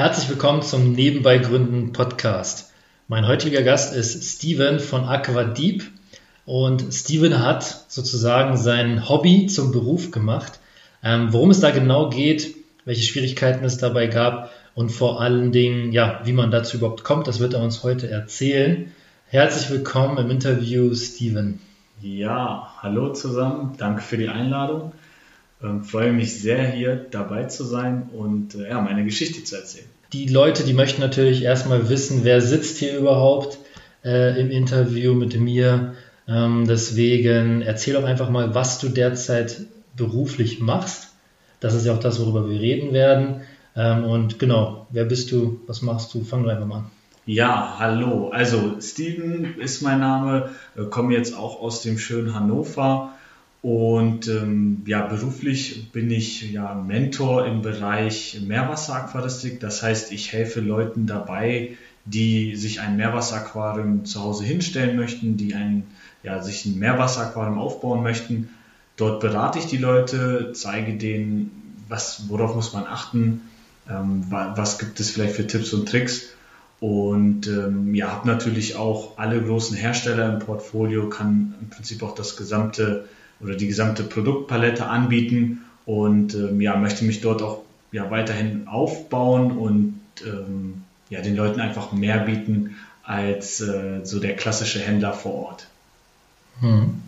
Herzlich willkommen zum Nebenbei Gründen Podcast. Mein heutiger Gast ist Steven von Aquadeep und Steven hat sozusagen sein Hobby zum Beruf gemacht. Ähm, worum es da genau geht, welche Schwierigkeiten es dabei gab und vor allen Dingen, ja, wie man dazu überhaupt kommt, das wird er uns heute erzählen. Herzlich willkommen im Interview, Steven. Ja, hallo zusammen, danke für die Einladung. Ähm, freue mich sehr, hier dabei zu sein und äh, ja, meine Geschichte zu erzählen. Die Leute, die möchten natürlich erstmal wissen, wer sitzt hier überhaupt äh, im Interview mit mir. Ähm, deswegen erzähl doch einfach mal, was du derzeit beruflich machst. Das ist ja auch das, worüber wir reden werden. Ähm, und genau, wer bist du? Was machst du? Fang einfach mal an. Ja, hallo. Also Steven ist mein Name, äh, komme jetzt auch aus dem schönen Hannover und ähm, ja, beruflich bin ich ja Mentor im Bereich Meerwasseraquaristik. Das heißt, ich helfe Leuten dabei, die sich ein Meerwasseraquarium zu Hause hinstellen möchten, die ein, ja, sich ein Meerwasseraquarium aufbauen möchten. Dort berate ich die Leute, zeige denen, was, worauf muss man achten, ähm, was gibt es vielleicht für Tipps und Tricks. Und ähm, ja, habe natürlich auch alle großen Hersteller im Portfolio, kann im Prinzip auch das gesamte oder die gesamte Produktpalette anbieten und ähm, ja, möchte mich dort auch ja, weiterhin aufbauen und ähm, ja, den Leuten einfach mehr bieten als äh, so der klassische Händler vor Ort. Hm.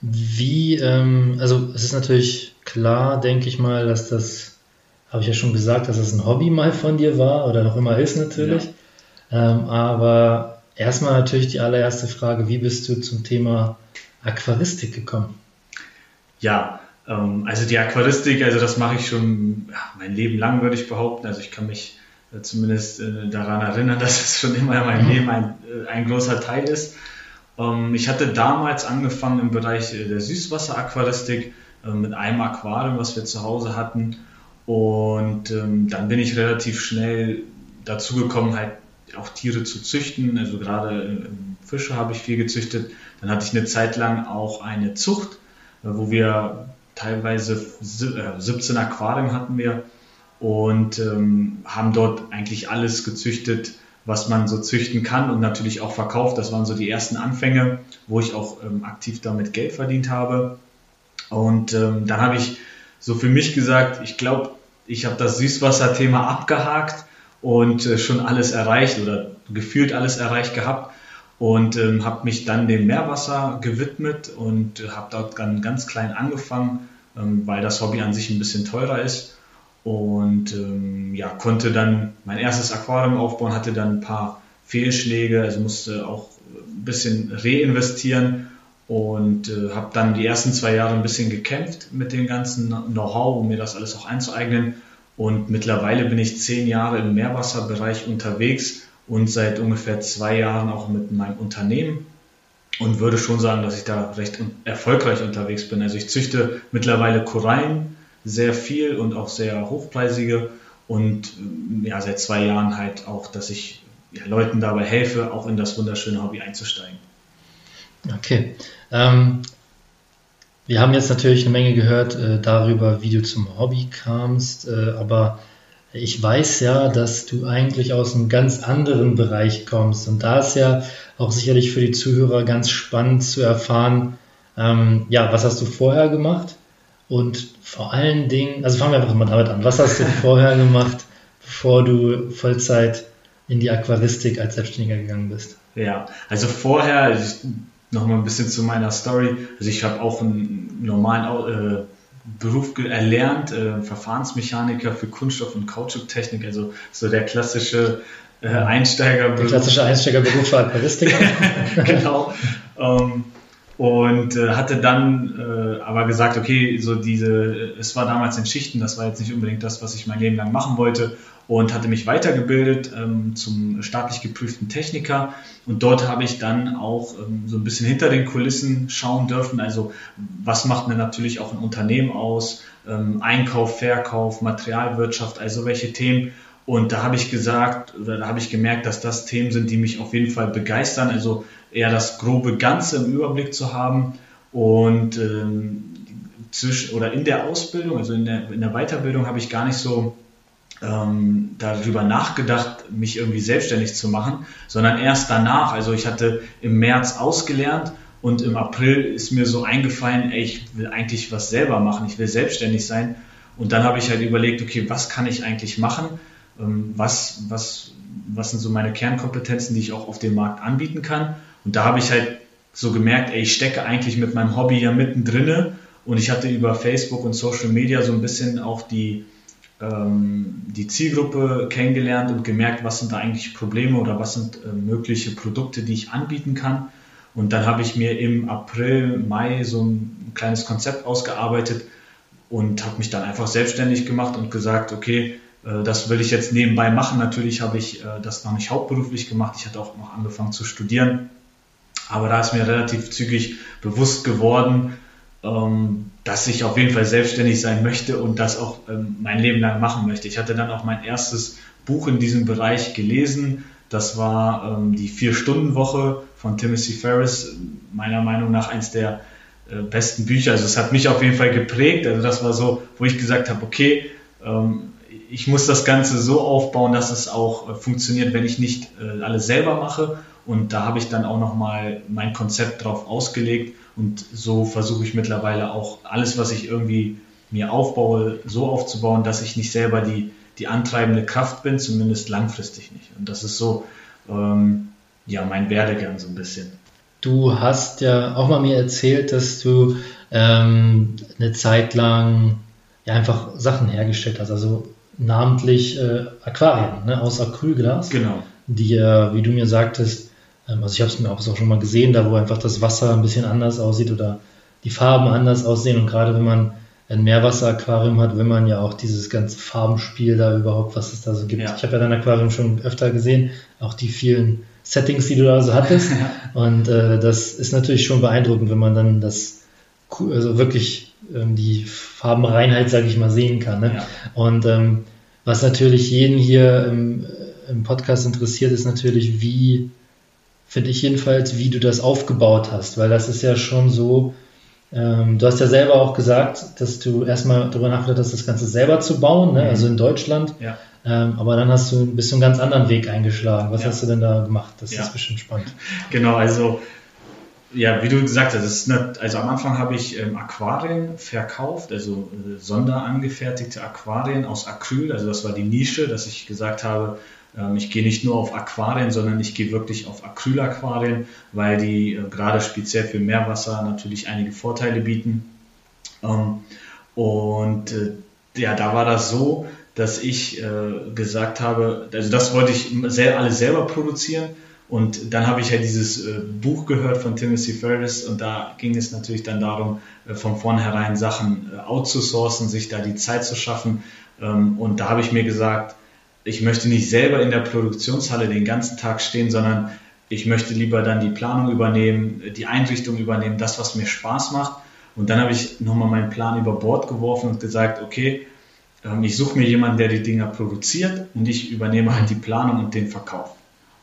Wie, ähm, also es ist natürlich klar, denke ich mal, dass das, habe ich ja schon gesagt, dass das ein Hobby mal von dir war oder noch immer ist natürlich. Ja. Ähm, aber erstmal natürlich die allererste Frage, wie bist du zum Thema Aquaristik gekommen? Ja, ähm, also die Aquaristik, also das mache ich schon ja, mein Leben lang, würde ich behaupten. Also ich kann mich äh, zumindest äh, daran erinnern, dass es schon immer in meinem mhm. Leben ein, äh, ein großer Teil ist. Ähm, ich hatte damals angefangen im Bereich äh, der Süßwasseraquaristik äh, mit einem Aquarium, was wir zu Hause hatten. Und ähm, dann bin ich relativ schnell dazu gekommen, halt auch Tiere zu züchten. Also gerade Fische habe ich viel gezüchtet. Dann hatte ich eine Zeit lang auch eine Zucht, äh, wo wir teilweise 17 äh, Aquarien hatten wir und ähm, haben dort eigentlich alles gezüchtet, was man so züchten kann und natürlich auch verkauft. Das waren so die ersten Anfänge, wo ich auch ähm, aktiv damit Geld verdient habe. Und ähm, dann habe ich so für mich gesagt, ich glaube, ich habe das Süßwasser-Thema abgehakt und äh, schon alles erreicht oder gefühlt alles erreicht gehabt und ähm, habe mich dann dem Meerwasser gewidmet und äh, habe dort dann ganz klein angefangen, ähm, weil das Hobby an sich ein bisschen teurer ist und ähm, ja konnte dann mein erstes Aquarium aufbauen, hatte dann ein paar Fehlschläge, also musste auch ein bisschen reinvestieren und äh, habe dann die ersten zwei Jahre ein bisschen gekämpft mit dem ganzen Know-how, um mir das alles auch einzueignen und mittlerweile bin ich zehn Jahre im Meerwasserbereich unterwegs und seit ungefähr zwei Jahren auch mit meinem Unternehmen und würde schon sagen, dass ich da recht erfolgreich unterwegs bin. Also ich züchte mittlerweile Korallen sehr viel und auch sehr hochpreisige und ja, seit zwei Jahren halt auch, dass ich ja, Leuten dabei helfe, auch in das wunderschöne Hobby einzusteigen. Okay. Ähm, wir haben jetzt natürlich eine Menge gehört äh, darüber, wie du zum Hobby kamst, äh, aber ich weiß ja, dass du eigentlich aus einem ganz anderen Bereich kommst. Und da ist ja auch sicherlich für die Zuhörer ganz spannend zu erfahren, ähm, ja, was hast du vorher gemacht? Und vor allen Dingen, also fangen wir einfach mal damit an. Was hast du vorher gemacht, bevor du Vollzeit in die Aquaristik als Selbstständiger gegangen bist? Ja, also vorher, nochmal ein bisschen zu meiner Story. Also ich habe auch einen normalen äh, Beruf erlernt, äh, Verfahrensmechaniker für Kunststoff- und Kautschuktechnik, also so der klassische äh, Einsteigerberuf. Der klassische Einsteigerberuf für Aquaristiker. genau. Ähm, und äh, hatte dann äh, aber gesagt, okay, so diese, es war damals in Schichten, das war jetzt nicht unbedingt das, was ich mein Leben lang machen wollte und hatte mich weitergebildet ähm, zum staatlich geprüften Techniker. Und dort habe ich dann auch ähm, so ein bisschen hinter den Kulissen schauen dürfen, also was macht denn natürlich auch ein Unternehmen aus, ähm, Einkauf, Verkauf, Materialwirtschaft, also welche Themen? Und da habe ich gesagt, oder da habe ich gemerkt, dass das Themen sind, die mich auf jeden Fall begeistern. Also eher das grobe Ganze im Überblick zu haben und ähm, zwischen oder in der Ausbildung, also in der, in der Weiterbildung habe ich gar nicht so ähm, darüber nachgedacht, mich irgendwie selbstständig zu machen, sondern erst danach. Also ich hatte im März ausgelernt und im April ist mir so eingefallen, ey, ich will eigentlich was selber machen, ich will selbstständig sein. Und dann habe ich halt überlegt, okay, was kann ich eigentlich machen? Ähm, was, was, was sind so meine Kernkompetenzen, die ich auch auf dem Markt anbieten kann? Und da habe ich halt so gemerkt, ey, ich stecke eigentlich mit meinem Hobby ja mittendrin und ich hatte über Facebook und Social Media so ein bisschen auch die, ähm, die Zielgruppe kennengelernt und gemerkt, was sind da eigentlich Probleme oder was sind äh, mögliche Produkte, die ich anbieten kann. Und dann habe ich mir im April, Mai so ein kleines Konzept ausgearbeitet und habe mich dann einfach selbstständig gemacht und gesagt, okay, äh, das will ich jetzt nebenbei machen. Natürlich habe ich äh, das noch nicht hauptberuflich gemacht. Ich hatte auch noch angefangen zu studieren. Aber da ist mir relativ zügig bewusst geworden, dass ich auf jeden Fall selbstständig sein möchte und das auch ähm, mein Leben lang machen möchte. Ich hatte dann auch mein erstes Buch in diesem Bereich gelesen. Das war ähm, die Vier-Stunden-Woche von Timothy Ferris. Meiner Meinung nach eins der äh, besten Bücher. Also es hat mich auf jeden Fall geprägt. Also das war so, wo ich gesagt habe, okay, ich muss das Ganze so aufbauen, dass es auch äh, funktioniert, wenn ich nicht äh, alles selber mache. Und da habe ich dann auch nochmal mein Konzept drauf ausgelegt und so versuche ich mittlerweile auch alles, was ich irgendwie mir aufbaue, so aufzubauen, dass ich nicht selber die, die antreibende Kraft bin, zumindest langfristig nicht. Und das ist so, ähm, ja, mein Werdegang so ein bisschen. Du hast ja auch mal mir erzählt, dass du ähm, eine Zeit lang ja, einfach Sachen hergestellt hast, also namentlich äh, Aquarien ne, aus Acrylglas. Genau. Die, äh, wie du mir sagtest, also ich habe es mir auch schon mal gesehen, da wo einfach das Wasser ein bisschen anders aussieht oder die Farben anders aussehen. Und gerade wenn man ein Meerwasseraquarium hat, will man ja auch dieses ganze Farbenspiel da überhaupt, was es da so gibt. Ja. Ich habe ja dein Aquarium schon öfter gesehen, auch die vielen Settings, die du da so hattest. Und äh, das ist natürlich schon beeindruckend, wenn man dann das also wirklich ähm, die Farbenreinheit, sage ich mal, sehen kann. Ne? Ja. Und ähm, was natürlich jeden hier im, im Podcast interessiert, ist natürlich, wie finde ich jedenfalls, wie du das aufgebaut hast, weil das ist ja schon so, ähm, du hast ja selber auch gesagt, dass du erstmal darüber nachgedacht hast, das Ganze selber zu bauen, ne? Mhm. also in Deutschland. Ja. Ähm, aber dann hast du bist du einen ganz anderen Weg eingeschlagen. Was ja. hast du denn da gemacht? Das ja. ist bestimmt spannend. Genau, also ja, wie du gesagt hast, eine, also am Anfang habe ich ähm, Aquarien verkauft, also äh, sonderangefertigte Aquarien aus Acryl. Also das war die Nische, dass ich gesagt habe, ich gehe nicht nur auf Aquarien, sondern ich gehe wirklich auf Acrylaquarien, weil die äh, gerade speziell für Meerwasser natürlich einige Vorteile bieten. Ähm, und äh, ja, da war das so, dass ich äh, gesagt habe, also das wollte ich alles selber produzieren. Und dann habe ich ja dieses Buch gehört von Timothy Ferris und da ging es natürlich dann darum, von vornherein Sachen outzusourcen, sich da die Zeit zu schaffen. Ähm, und da habe ich mir gesagt, ich möchte nicht selber in der Produktionshalle den ganzen Tag stehen, sondern ich möchte lieber dann die Planung übernehmen, die Einrichtung übernehmen, das, was mir Spaß macht. Und dann habe ich nochmal meinen Plan über Bord geworfen und gesagt, okay, ähm, ich suche mir jemanden, der die Dinger produziert und ich übernehme halt die Planung und den Verkauf.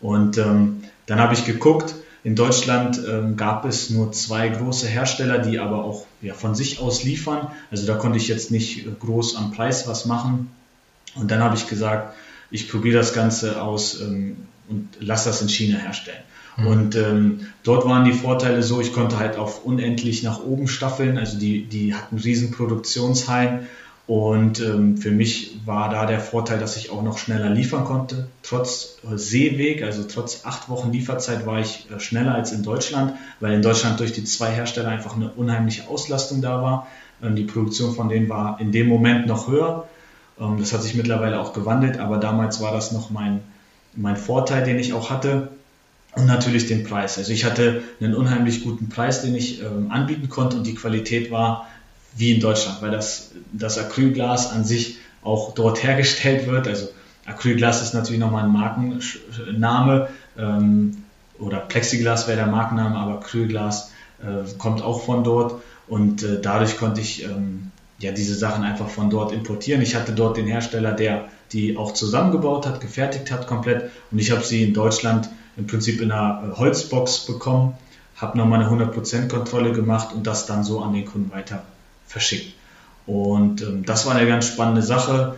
Und ähm, dann habe ich geguckt, in Deutschland ähm, gab es nur zwei große Hersteller, die aber auch ja, von sich aus liefern. Also da konnte ich jetzt nicht groß am Preis was machen. Und dann habe ich gesagt, ich probiere das Ganze aus ähm, und lasse das in China herstellen. Mhm. Und ähm, dort waren die Vorteile so, ich konnte halt auf unendlich nach oben staffeln, also die, die hatten riesen Produktionshallen und ähm, für mich war da der Vorteil, dass ich auch noch schneller liefern konnte. Trotz äh, Seeweg, also trotz acht Wochen Lieferzeit war ich äh, schneller als in Deutschland, weil in Deutschland durch die zwei Hersteller einfach eine unheimliche Auslastung da war. Ähm, die Produktion von denen war in dem Moment noch höher. Ähm, das hat sich mittlerweile auch gewandelt, aber damals war das noch mein, mein Vorteil, den ich auch hatte. Und natürlich den Preis. Also ich hatte einen unheimlich guten Preis, den ich ähm, anbieten konnte und die Qualität war wie in Deutschland, weil das, das Acrylglas an sich auch dort hergestellt wird. Also Acrylglas ist natürlich nochmal ein Markenname ähm, oder Plexiglas wäre der Markenname, aber Acrylglas äh, kommt auch von dort und äh, dadurch konnte ich ähm, ja, diese Sachen einfach von dort importieren. Ich hatte dort den Hersteller, der die auch zusammengebaut hat, gefertigt hat komplett und ich habe sie in Deutschland im Prinzip in einer äh, Holzbox bekommen, habe nochmal eine 100% Kontrolle gemacht und das dann so an den Kunden weiter verschickt. Und ähm, das war eine ganz spannende Sache.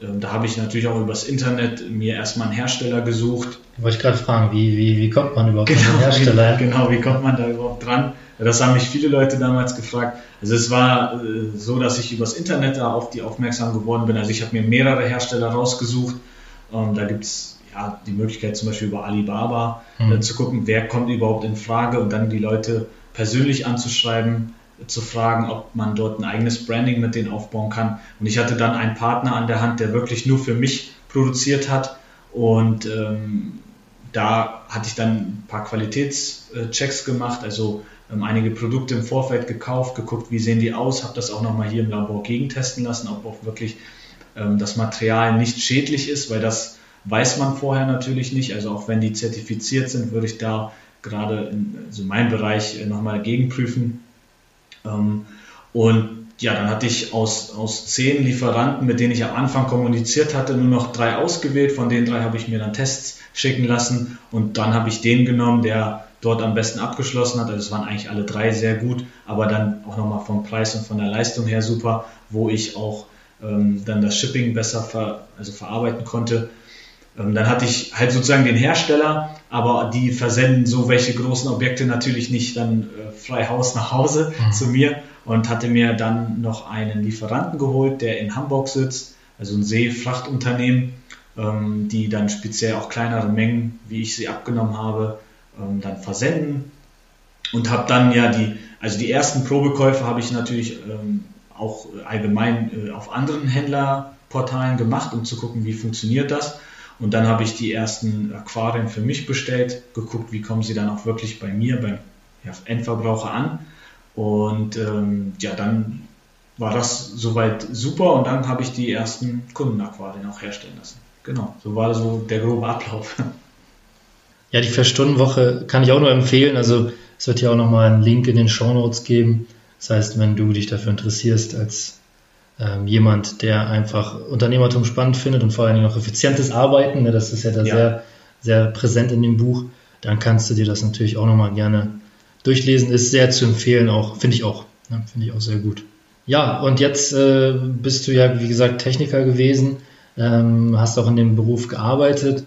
ähm, da habe ich natürlich auch übers Internet mir erstmal einen Hersteller gesucht. Wollte ich gerade fragen, wie, wie, wie kommt man überhaupt genau, an den Hersteller? Wie, genau, wie kommt man da überhaupt dran? Das haben mich viele Leute damals gefragt. Also es war äh, so, dass ich übers Internet da auf die aufmerksam geworden bin. Also ich habe mir mehrere Hersteller rausgesucht. Ähm, da gibt es ja, die Möglichkeit zum Beispiel über Alibaba mhm. äh, zu gucken, wer kommt überhaupt in Frage und dann die Leute persönlich anzuschreiben, zu fragen, ob man dort ein eigenes Branding mit denen aufbauen kann. Und ich hatte dann einen Partner an der Hand, der wirklich nur für mich produziert hat. Und ähm, da hatte ich dann ein paar Qualitätschecks gemacht, also einige Produkte im Vorfeld gekauft, geguckt, wie sehen die aus, habe das auch nochmal hier im Labor gegentesten lassen, ob auch wirklich ähm, das Material nicht schädlich ist, weil das weiß man vorher natürlich nicht. Also auch wenn die zertifiziert sind, würde ich da gerade in also meinem Bereich äh, nochmal gegenprüfen. Ähm, und ja, dann hatte ich aus, aus zehn Lieferanten, mit denen ich am Anfang kommuniziert hatte, nur noch drei ausgewählt. Von den drei habe ich mir dann Tests schicken lassen und dann habe ich den genommen, der dort am besten abgeschlossen hat. Also es waren eigentlich alle drei sehr gut, aber dann auch nochmal vom Preis und von der Leistung her super, wo ich auch ähm, dann das Shipping besser ver, also verarbeiten konnte. Ähm, dann hatte ich halt sozusagen den Hersteller, aber die versenden so welche großen Objekte natürlich nicht dann äh, frei Haus nach Hause mhm. zu mir und hatte mir dann noch einen Lieferanten geholt, der in Hamburg sitzt, also ein Seefrachtunternehmen, ähm, die dann speziell auch kleinere Mengen, wie ich sie abgenommen habe, ähm, dann versenden und habe dann ja die, also die ersten Probekäufe habe ich natürlich ähm, auch allgemein äh, auf anderen Händlerportalen gemacht, um zu gucken, wie funktioniert das. Und dann habe ich die ersten Aquarien für mich bestellt, geguckt, wie kommen sie dann auch wirklich bei mir, beim Endverbraucher an. Und ähm, ja, dann war das soweit super und dann habe ich die ersten Kundenaquarien auch herstellen lassen. Genau, so war so der grobe Ablauf. Ja, die Vier-Stunden-Woche kann ich auch nur empfehlen. Also es wird ja auch nochmal einen Link in den Show Notes geben. Das heißt, wenn du dich dafür interessierst, als ähm, jemand, der einfach Unternehmertum spannend findet und vor allen Dingen auch effizientes Arbeiten, ne, das ist ja da ja. sehr, sehr präsent in dem Buch, dann kannst du dir das natürlich auch nochmal gerne durchlesen. Ist sehr zu empfehlen, auch, finde ich auch. Ne, finde ich auch sehr gut. Ja, und jetzt äh, bist du ja, wie gesagt, Techniker gewesen, ähm, hast auch in dem Beruf gearbeitet,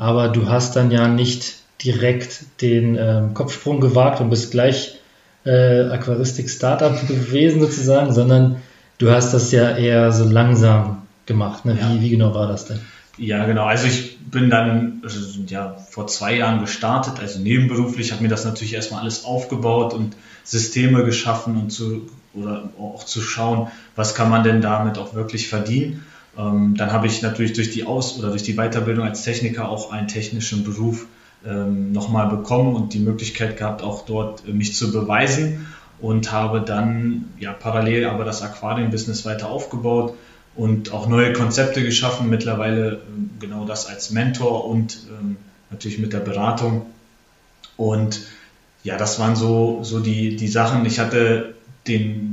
aber du hast dann ja nicht direkt den ähm, Kopfsprung gewagt und bist gleich äh, Aquaristik-Startup gewesen sozusagen, sondern Du hast das ja eher so langsam gemacht. Ne? Wie, ja. wie genau war das denn? Ja, genau. Also ich bin dann also, ja, vor zwei Jahren gestartet, also nebenberuflich, habe mir das natürlich erstmal alles aufgebaut und Systeme geschaffen und zu oder auch zu schauen, was kann man denn damit auch wirklich verdienen. Ähm, dann habe ich natürlich durch die Aus- oder durch die Weiterbildung als Techniker auch einen technischen Beruf ähm, nochmal bekommen und die Möglichkeit gehabt, auch dort äh, mich zu beweisen und habe dann ja parallel aber das Aquarienbusiness weiter aufgebaut und auch neue Konzepte geschaffen. Mittlerweile ähm, genau das als Mentor und ähm, natürlich mit der Beratung. Und ja, das waren so, so die, die Sachen. Ich hatte den,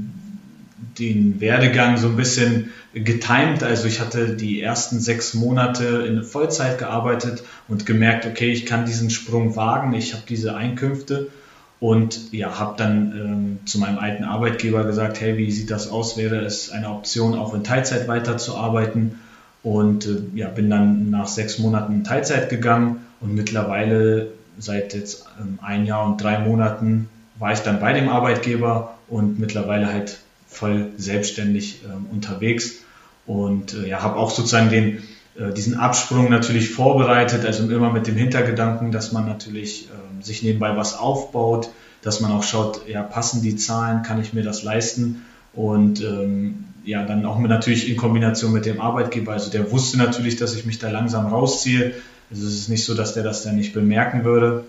den Werdegang so ein bisschen getimt. Also ich hatte die ersten sechs Monate in Vollzeit gearbeitet und gemerkt, okay, ich kann diesen Sprung wagen. Ich habe diese Einkünfte und ja, habe dann ähm, zu meinem alten Arbeitgeber gesagt, hey, wie sieht das aus? Wäre es eine Option, auch in Teilzeit weiterzuarbeiten? Und äh, ja, bin dann nach sechs Monaten in Teilzeit gegangen und mittlerweile seit jetzt ähm, ein Jahr und drei Monaten war ich dann bei dem Arbeitgeber und mittlerweile halt voll selbstständig ähm, unterwegs und äh, ja, habe auch sozusagen den äh, diesen Absprung natürlich vorbereitet, also immer mit dem Hintergedanken, dass man natürlich äh, sich nebenbei was aufbaut, dass man auch schaut, ja, passen die Zahlen, kann ich mir das leisten? Und ähm, ja, dann auch mit, natürlich in Kombination mit dem Arbeitgeber. Also der wusste natürlich, dass ich mich da langsam rausziehe. Also es ist nicht so, dass der das dann nicht bemerken würde.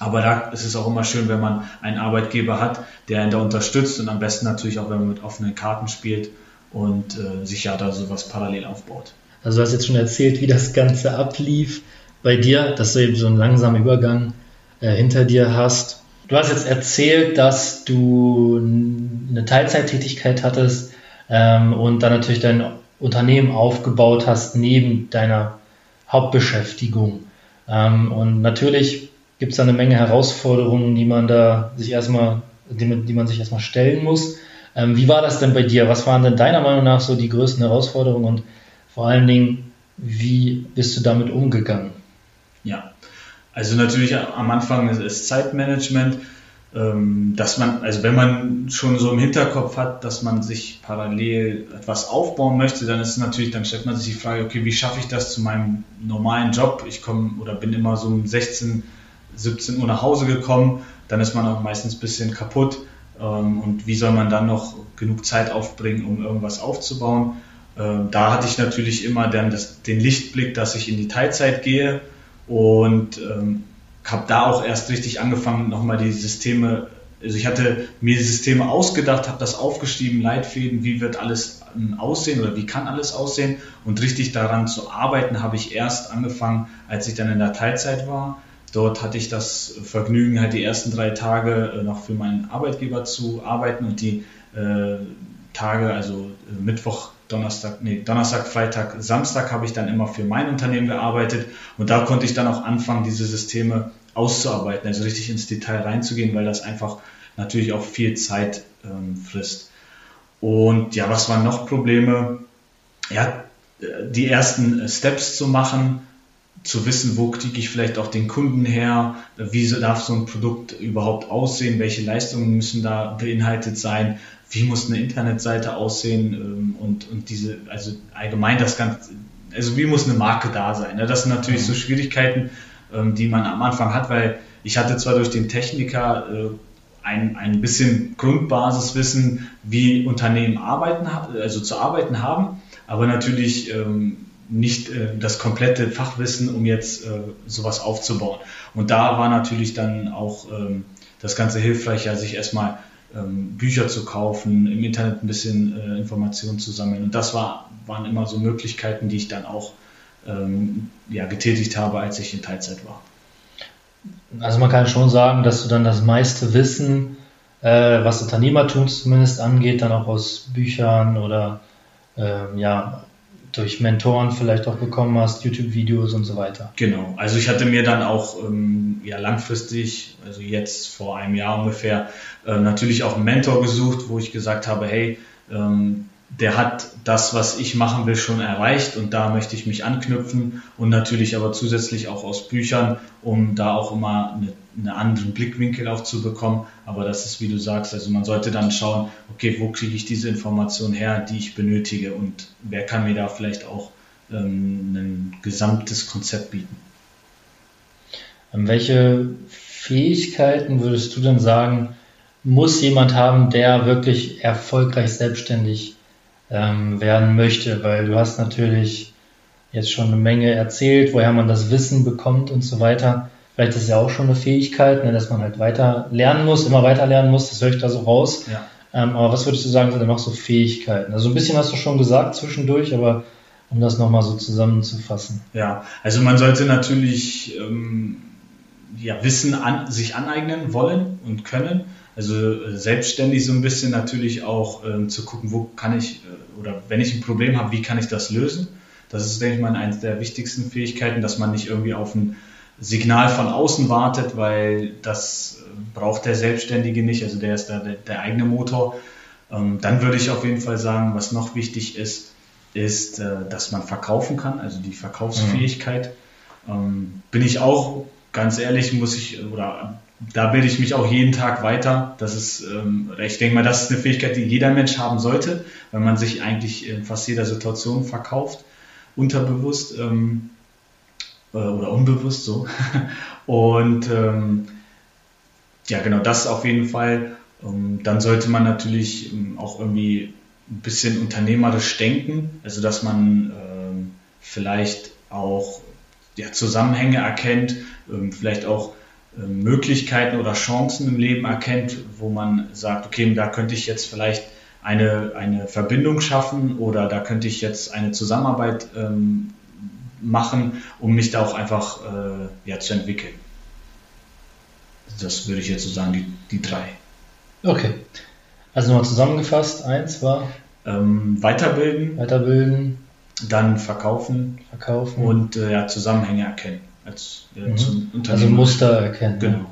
Aber da ist es auch immer schön, wenn man einen Arbeitgeber hat, der ihn da unterstützt und am besten natürlich auch, wenn man mit offenen Karten spielt und äh, sich ja da sowas parallel aufbaut. Also du hast jetzt schon erzählt, wie das Ganze ablief bei dir, dass du eben so einen langsamen Übergang äh, hinter dir hast. Du hast jetzt erzählt, dass du eine Teilzeittätigkeit hattest ähm, und dann natürlich dein Unternehmen aufgebaut hast neben deiner Hauptbeschäftigung. Ähm, und natürlich gibt es da eine Menge Herausforderungen, die man da sich erstmal, die, die man sich erstmal stellen muss. Ähm, wie war das denn bei dir? Was waren denn deiner Meinung nach so die größten Herausforderungen und vor allen Dingen, wie bist du damit umgegangen? Ja, also natürlich am Anfang ist Zeitmanagement, ähm, dass man, also wenn man schon so im Hinterkopf hat, dass man sich parallel etwas aufbauen möchte, dann ist natürlich, dann stellt man sich die Frage, okay, wie schaffe ich das zu meinem normalen Job? Ich komme oder bin immer so um 16, 17 Uhr nach Hause gekommen, dann ist man auch meistens ein bisschen kaputt. Ähm, und wie soll man dann noch genug Zeit aufbringen, um irgendwas aufzubauen? Ähm, da hatte ich natürlich immer dann das, den Lichtblick, dass ich in die Teilzeit gehe und ähm, habe da auch erst richtig angefangen, nochmal die Systeme, also ich hatte mir die Systeme ausgedacht, habe das aufgeschrieben, Leitfäden, wie wird alles ähm, aussehen oder wie kann alles aussehen und richtig daran zu arbeiten habe ich erst angefangen, als ich dann in der Teilzeit war. Dort hatte ich das Vergnügen, halt die ersten drei Tage äh, noch für meinen Arbeitgeber zu arbeiten und die äh, Tage, also äh, Mittwoch, Donnerstag, nee, Donnerstag, Freitag, Samstag habe ich dann immer für mein Unternehmen gearbeitet und da konnte ich dann auch anfangen, diese Systeme auszuarbeiten, also richtig ins Detail reinzugehen, weil das einfach natürlich auch viel Zeit ähm, frisst. Und ja, was waren noch Probleme? Ja, die ersten Steps zu machen, zu wissen, wo kriege ich vielleicht auch den Kunden her, wie darf so ein Produkt überhaupt aussehen, welche Leistungen müssen da beinhaltet sein, wie muss eine Internetseite aussehen ähm, und, und diese, also allgemein das Ganze, also wie muss eine Marke da sein. Ne? Das sind natürlich so mhm. Schwierigkeiten, ähm, die man am Anfang hat, weil ich hatte zwar durch den Techniker äh, ein, ein bisschen Grundbasiswissen, wie Unternehmen arbeiten, also zu arbeiten haben, aber natürlich ähm, nicht äh, das komplette Fachwissen, um jetzt äh, sowas aufzubauen. Und da war natürlich dann auch ähm, das Ganze hilfreich, ja, sich erstmal ähm, Bücher zu kaufen, im Internet ein bisschen äh, Informationen zu sammeln. Und das war, waren immer so Möglichkeiten, die ich dann auch ähm, ja, getätigt habe, als ich in Teilzeit war. Also man kann schon sagen, dass du dann das meiste Wissen, äh, was Unternehmertum zumindest angeht, dann auch aus Büchern oder äh, ja, durch Mentoren vielleicht auch bekommen hast, YouTube-Videos und so weiter. Genau, also ich hatte mir dann auch ähm, ja, langfristig, also jetzt vor einem Jahr ungefähr, äh, natürlich auch einen Mentor gesucht, wo ich gesagt habe, hey, ähm, der hat das, was ich machen will, schon erreicht und da möchte ich mich anknüpfen und natürlich aber zusätzlich auch aus Büchern, um da auch immer eine, einen anderen Blickwinkel aufzubekommen. Aber das ist, wie du sagst, also man sollte dann schauen, okay, wo kriege ich diese Information her, die ich benötige und wer kann mir da vielleicht auch ähm, ein gesamtes Konzept bieten. Welche Fähigkeiten würdest du denn sagen, muss jemand haben, der wirklich erfolgreich selbstständig ähm, werden möchte, weil du hast natürlich jetzt schon eine Menge erzählt, woher man das Wissen bekommt und so weiter. Vielleicht ist es ja auch schon eine Fähigkeit, ne, dass man halt weiter lernen muss, immer weiter lernen muss, das höre ich da so raus. Ja. Ähm, aber was würdest du sagen, sind denn noch so Fähigkeiten? Also ein bisschen hast du schon gesagt zwischendurch, aber um das nochmal so zusammenzufassen. Ja, also man sollte natürlich ähm, ja, Wissen an, sich aneignen wollen und können. Also äh, selbstständig so ein bisschen natürlich auch ähm, zu gucken, wo kann ich, äh, oder wenn ich ein Problem habe, wie kann ich das lösen? Das ist, denke ich mal, eine der wichtigsten Fähigkeiten, dass man nicht irgendwie auf ein Signal von außen wartet, weil das äh, braucht der Selbstständige nicht, also der ist da der, der eigene Motor. Ähm, dann würde ich auf jeden Fall sagen, was noch wichtig ist, ist, äh, dass man verkaufen kann, also die Verkaufsfähigkeit. Mhm. Ähm, bin ich auch, ganz ehrlich, muss ich, oder da bilde ich mich auch jeden Tag weiter. Das ist, ähm, ich denke mal, das ist eine Fähigkeit, die jeder Mensch haben sollte, weil man sich eigentlich in fast jeder Situation verkauft, unterbewusst ähm, oder unbewusst so. Und ähm, ja, genau, das auf jeden Fall. Ähm, dann sollte man natürlich ähm, auch irgendwie ein bisschen unternehmerisch denken, also dass man ähm, vielleicht auch ja, Zusammenhänge erkennt, vielleicht auch ähm, Möglichkeiten oder Chancen im Leben erkennt, wo man sagt, okay, da könnte ich jetzt vielleicht eine, eine Verbindung schaffen oder da könnte ich jetzt eine Zusammenarbeit ähm, machen, um mich da auch einfach äh, ja, zu entwickeln. Das würde ich jetzt so sagen, die, die drei. Okay. Also nochmal zusammengefasst, eins war ähm, weiterbilden, weiterbilden, dann verkaufen, verkaufen und äh, ja, Zusammenhänge erkennen als äh, mhm. Also Muster erkennen. Genau.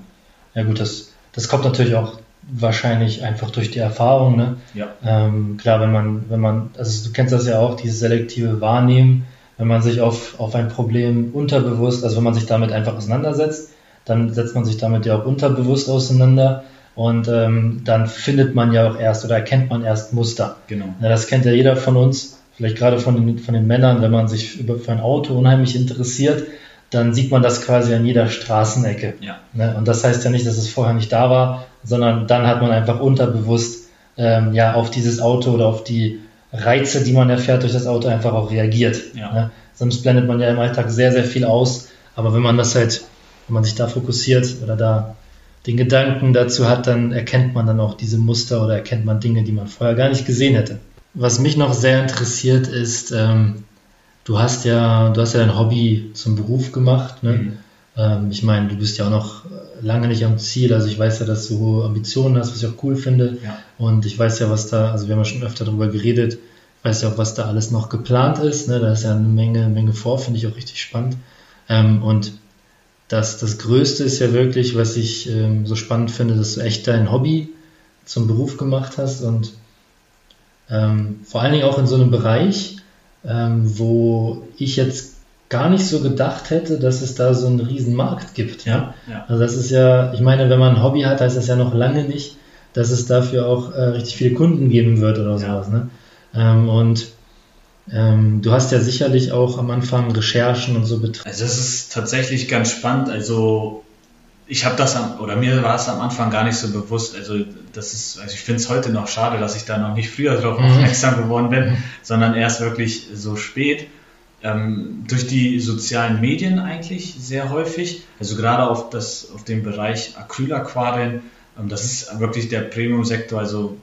Ja gut, das, das kommt natürlich auch wahrscheinlich einfach durch die Erfahrung. Ne? Ja. Ähm, klar, wenn man, wenn man, also du kennst das ja auch, dieses selektive Wahrnehmen, wenn man sich auf, auf ein Problem unterbewusst, also wenn man sich damit einfach auseinandersetzt, dann setzt man sich damit ja auch unterbewusst auseinander und ähm, dann findet man ja auch erst oder erkennt man erst Muster. Genau. Ja, das kennt ja jeder von uns, vielleicht gerade von den, von den Männern, wenn man sich über, für ein Auto unheimlich interessiert, dann sieht man das quasi an jeder Straßenecke. Ja. Ne? Und das heißt ja nicht, dass es vorher nicht da war, sondern dann hat man einfach unterbewusst ähm, ja auf dieses Auto oder auf die Reize, die man erfährt durch das Auto, einfach auch reagiert. Ja. Ne? Sonst blendet man ja im Alltag sehr, sehr viel aus. Aber wenn man das halt, wenn man sich da fokussiert oder da den Gedanken dazu hat, dann erkennt man dann auch diese Muster oder erkennt man Dinge, die man vorher gar nicht gesehen hätte. Was mich noch sehr interessiert ist, ähm, du hast ja, du hast ja dein Hobby zum Beruf gemacht. Ne? Mhm. Ähm, ich meine, du bist ja auch noch lange nicht am Ziel. Also ich weiß ja, dass du hohe Ambitionen hast, was ich auch cool finde. Ja. Und ich weiß ja, was da, also wir haben ja schon öfter darüber geredet, ich weiß ja auch, was da alles noch geplant ist. Ne? Da ist ja eine Menge, Menge vor, finde ich auch richtig spannend. Ähm, und das, das Größte ist ja wirklich, was ich ähm, so spannend finde, dass du echt dein Hobby zum Beruf gemacht hast und ähm, vor allen Dingen auch in so einem Bereich, ähm, wo ich jetzt gar nicht so gedacht hätte, dass es da so einen riesen Markt gibt. Ja? Ja. Also das ist ja, ich meine, wenn man ein Hobby hat, heißt das ja noch lange nicht, dass es dafür auch äh, richtig viele Kunden geben wird oder Ja. sowas. Ne? Ähm, und ähm, du hast ja sicherlich auch am Anfang Recherchen und so betrieben. Also das ist tatsächlich ganz spannend. Also ich habe das am, oder mir war es am Anfang gar nicht so bewusst. Also das ist, also ich finde es heute noch schade, dass ich da noch nicht früher darauf Mhm. aufmerksam geworden bin, sondern erst wirklich so spät. Ähm, durch die sozialen Medien eigentlich sehr häufig. Also gerade auf das, auf den Bereich Acrylaquarien. Ähm, das ist wirklich der Premium-Sektor. Also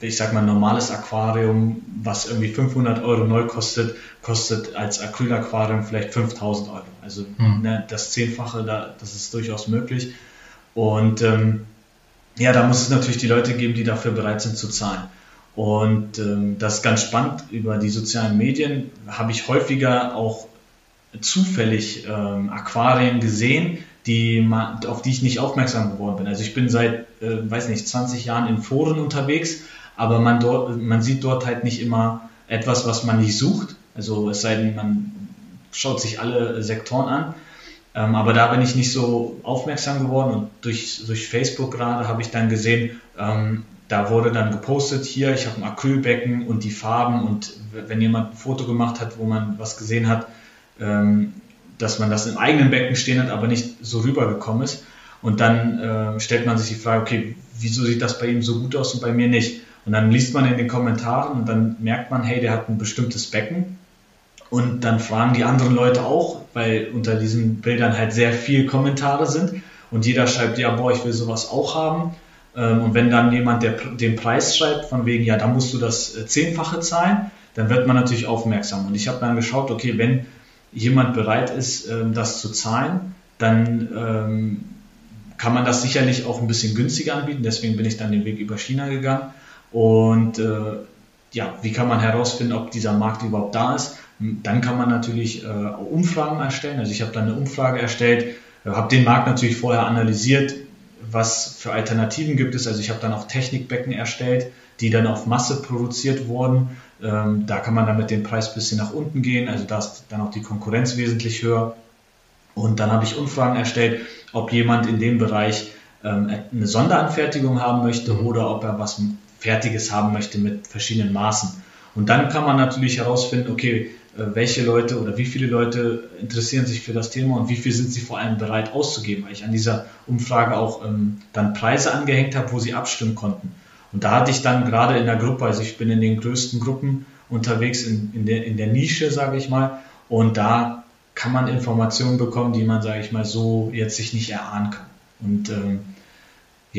ich sag mal, ein normales Aquarium, was irgendwie 500 Euro neu kostet, kostet als Acrylaquarium vielleicht 5000 Euro. Also Hm. ne, das Zehnfache, da, das ist durchaus möglich. Und ähm, ja, da muss es natürlich die Leute geben, die dafür bereit sind zu zahlen. Und ähm, das ist ganz spannend. Über die sozialen Medien habe ich häufiger auch zufällig ähm, Aquarien gesehen, die auf die ich nicht aufmerksam geworden bin. Also ich bin seit, äh, weiß nicht, 20 Jahren in Foren unterwegs, aber man, dort, man sieht dort halt nicht immer etwas, was man nicht sucht. Also es sei denn, man schaut sich alle Sektoren an. Ähm, aber da bin ich nicht so aufmerksam geworden und durch, durch Facebook gerade habe ich dann gesehen, ähm, da wurde dann gepostet, hier, ich habe ein Acrylbecken und die Farben und wenn jemand ein Foto gemacht hat, wo man was gesehen hat, ähm, dass man das im eigenen Becken stehen hat, aber nicht so rübergekommen ist. Und dann äh, stellt man sich die Frage, okay, wieso sieht das bei ihm so gut aus und bei mir nicht? Und dann liest man in den Kommentaren und dann merkt man, hey, der hat ein bestimmtes Becken. Und dann fragen die anderen Leute auch, weil unter diesen Bildern halt sehr viel Kommentare sind. Und jeder schreibt, ja, boah, ich will sowas auch haben. Ähm, Und wenn dann jemand der, den Preis schreibt, von wegen, ja, da musst du das äh, Zehnfache zahlen, dann wird man natürlich aufmerksam. Und ich habe dann geschaut, okay, wenn jemand bereit ist, ähm, das zu zahlen, dann ähm, kann man das sicherlich auch ein bisschen günstiger anbieten. Deswegen bin ich dann den Weg über China gegangen. Und äh, ja, wie kann man herausfinden, ob dieser Markt überhaupt da ist? Dann kann man natürlich äh, Umfragen erstellen. Also ich habe dann eine Umfrage erstellt, habe den Markt natürlich vorher analysiert, was für Alternativen gibt es. Also ich habe dann auch Technikbecken erstellt, die dann auf Masse produziert wurden. Ähm, da kann man dann mit dem Preis ein bisschen nach unten gehen. Also da ist dann auch die Konkurrenz wesentlich höher. Und dann habe ich Umfragen erstellt, ob jemand in dem Bereich ähm, eine Sonderanfertigung haben möchte Mhm. oder ob er was Fertiges haben möchte mit verschiedenen Maßen. Und dann kann man natürlich herausfinden, okay, welche Leute oder wie viele Leute interessieren sich für das Thema und wie viel sind sie vor allem bereit auszugeben, weil ich an dieser Umfrage auch ähm, dann Preise angehängt habe, wo sie abstimmen konnten. Und da hatte ich dann gerade in der Gruppe, also ich bin in den größten Gruppen unterwegs in, in, der, in der Nische, sage ich mal, und da kann man Informationen bekommen, die man, sage ich mal, so jetzt sich nicht erahnen kann. Und ähm,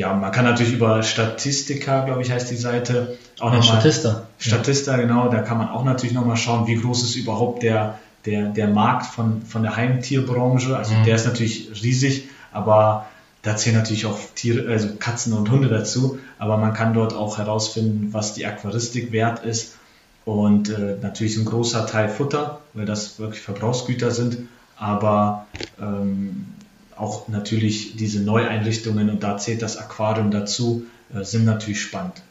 ja, man kann natürlich über Statistika, glaube ich, heißt die Seite, auch Ja, nochmal. Statista. Statista, genau, da kann man auch natürlich nochmal schauen, wie groß ist überhaupt der, der, der Markt von, von der Heimtierbranche. Also Mhm. der ist natürlich riesig, aber da zählen natürlich auch Tiere, also Katzen und Hunde dazu. Aber man kann dort auch herausfinden, was die Aquaristik wert ist. Und äh, natürlich ein großer Teil Futter, weil das wirklich Verbrauchsgüter sind. Aber ähm, auch natürlich diese Neueinrichtungen und da zählt das Aquarium dazu, äh, sind natürlich spannend.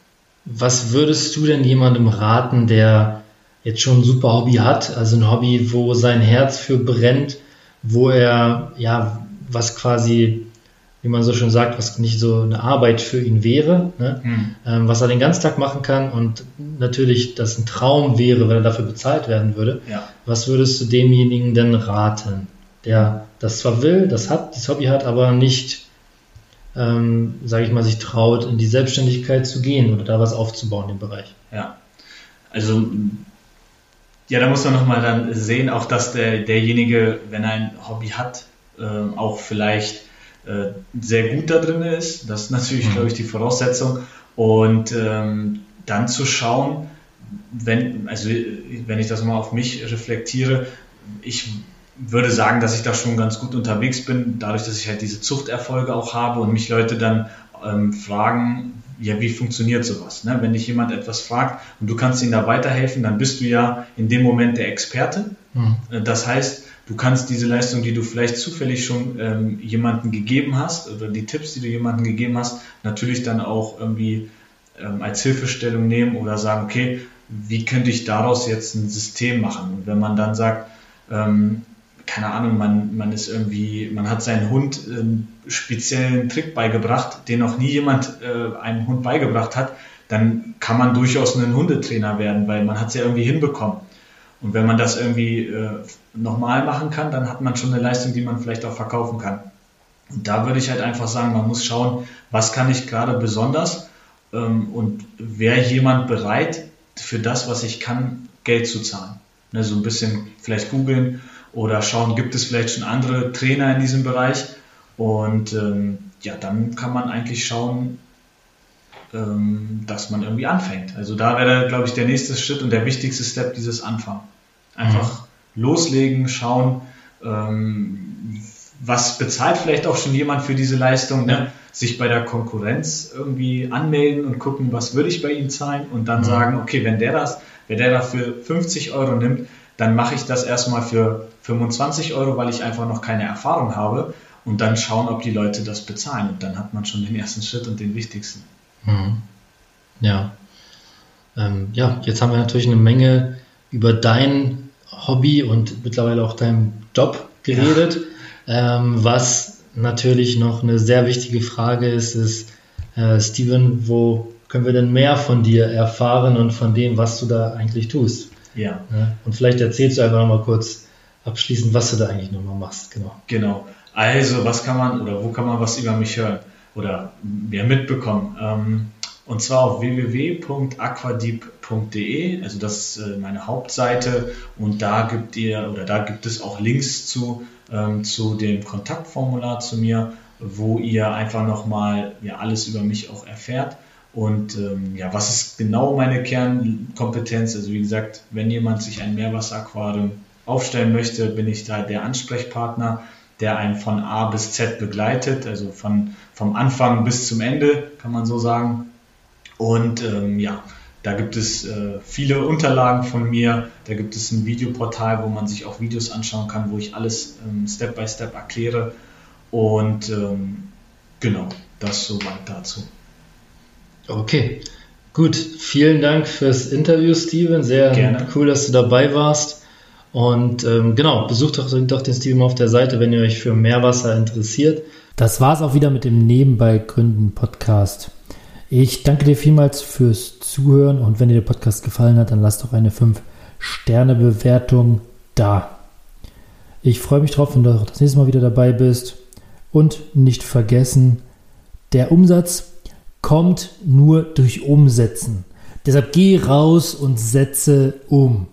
Was würdest du denn jemandem raten, der jetzt schon ein super Hobby hat, also ein Hobby, wo sein Herz für brennt, wo er, ja, was quasi, wie man so schon sagt, was nicht so eine Arbeit für ihn wäre, ne? mhm. ähm, was er den ganzen Tag machen kann und natürlich das ein Traum wäre, wenn er dafür bezahlt werden würde. Ja. Was würdest du demjenigen denn raten, der das zwar will, das hat, das Hobby hat, aber nicht ähm, sage ich mal, sich traut, in die Selbstständigkeit zu gehen oder da was aufzubauen im Bereich. Ja, also ja, da muss man nochmal dann sehen, auch dass der, derjenige, wenn er ein Hobby hat, äh, auch vielleicht äh, sehr gut da drin ist. Das ist natürlich, mhm. glaube ich, die Voraussetzung. Und ähm, dann zu schauen, wenn, also wenn ich das mal auf mich reflektiere, ich würde sagen, dass ich da schon ganz gut unterwegs bin, dadurch, dass ich halt diese Zuchterfolge auch habe und mich Leute dann ähm, fragen, ja, wie funktioniert sowas? Ne? Wenn dich jemand etwas fragt und du kannst ihnen da weiterhelfen, dann bist du ja in dem Moment der Experte. Mhm. Äh, das heißt, du kannst diese Leistung, die du vielleicht zufällig schon ähm, jemandem gegeben hast oder die Tipps, die du jemandem gegeben hast, natürlich dann auch irgendwie ähm, als Hilfestellung nehmen oder sagen, okay, wie könnte ich daraus jetzt ein System machen? Und wenn man dann sagt, ähm, keine Ahnung, man, man ist irgendwie, man hat seinen Hund einen speziellen Trick beigebracht, den noch nie jemand äh, einem Hund beigebracht hat, dann kann man durchaus ein Hundetrainer werden, weil man hat es ja irgendwie hinbekommen. Und wenn man das irgendwie äh, nochmal machen kann, dann hat man schon eine Leistung, die man vielleicht auch verkaufen kann. Und da würde ich halt einfach sagen, man muss schauen, was kann ich gerade besonders ähm, und wäre jemand bereit, für das, was ich kann, Geld zu zahlen. Ne, so ein bisschen vielleicht googeln, oder schauen, gibt es vielleicht schon andere Trainer in diesem Bereich. Und ähm, ja, dann kann man eigentlich schauen, ähm, dass man irgendwie anfängt. Also da wäre, glaube ich, der nächste Schritt und der wichtigste Step dieses Anfangen. Einfach mhm. loslegen, schauen, ähm, was bezahlt vielleicht auch schon jemand für diese Leistung, ne? sich bei der Konkurrenz irgendwie anmelden und gucken, was würde ich bei ihm zahlen und dann mhm. sagen, okay, wenn der das, wenn der dafür 50 Euro nimmt, dann mache ich das erstmal für 25 Euro, weil ich einfach noch keine Erfahrung habe und dann schauen, ob die Leute das bezahlen. Und dann hat man schon den ersten Schritt und den wichtigsten. Mhm. Ja. Ähm, ja, jetzt haben wir natürlich eine Menge über dein Hobby und mittlerweile auch deinen Job geredet. Ja. Ähm, was natürlich noch eine sehr wichtige Frage ist, ist, äh, Steven, wo können wir denn mehr von dir erfahren und von dem, was du da eigentlich tust? Ja. Und vielleicht erzählst du einfach nochmal kurz abschließend, was du da eigentlich nochmal machst. Genau. Genau. Also, was kann man oder wo kann man was über mich hören oder mehr mitbekommen? Ähm, und zwar auf www.aquadeep.de, also das ist äh, meine Hauptseite und da gibt ihr oder da gibt es auch Links zu, ähm, zu dem Kontaktformular zu mir, wo ihr einfach nochmal ja, alles über mich auch erfährt. Und ähm, ja, was ist genau meine Kernkompetenz? Also wie gesagt, wenn jemand sich ein Meerwasseraquarium aufstellen möchte, bin ich da der Ansprechpartner, der einen von A bis Z begleitet, also von, vom Anfang bis zum Ende, kann man so sagen. Und ähm, ja, da gibt es äh, viele Unterlagen von mir. Da gibt es ein Videoportal, wo man sich auch Videos anschauen kann, wo ich alles ähm, Step by Step erkläre. Und ähm, genau, das soweit dazu. Okay, gut. Vielen Dank fürs Interview, Steven. Sehr Gerne. cool, dass du dabei warst. Und ähm, genau, besucht doch, doch den Steven auf der Seite, wenn ihr euch für Meerwasser interessiert. Das war es auch wieder mit dem Nebenbei Gründen Podcast. Ich danke dir vielmals fürs Zuhören und wenn dir der Podcast gefallen hat, dann lass doch eine 5-Sterne-Bewertung da. Ich freue mich drauf, wenn du auch das nächste Mal wieder dabei bist. Und nicht vergessen, der Umsatz kommt nur durch Umsetzen. Deshalb geh raus und setze um.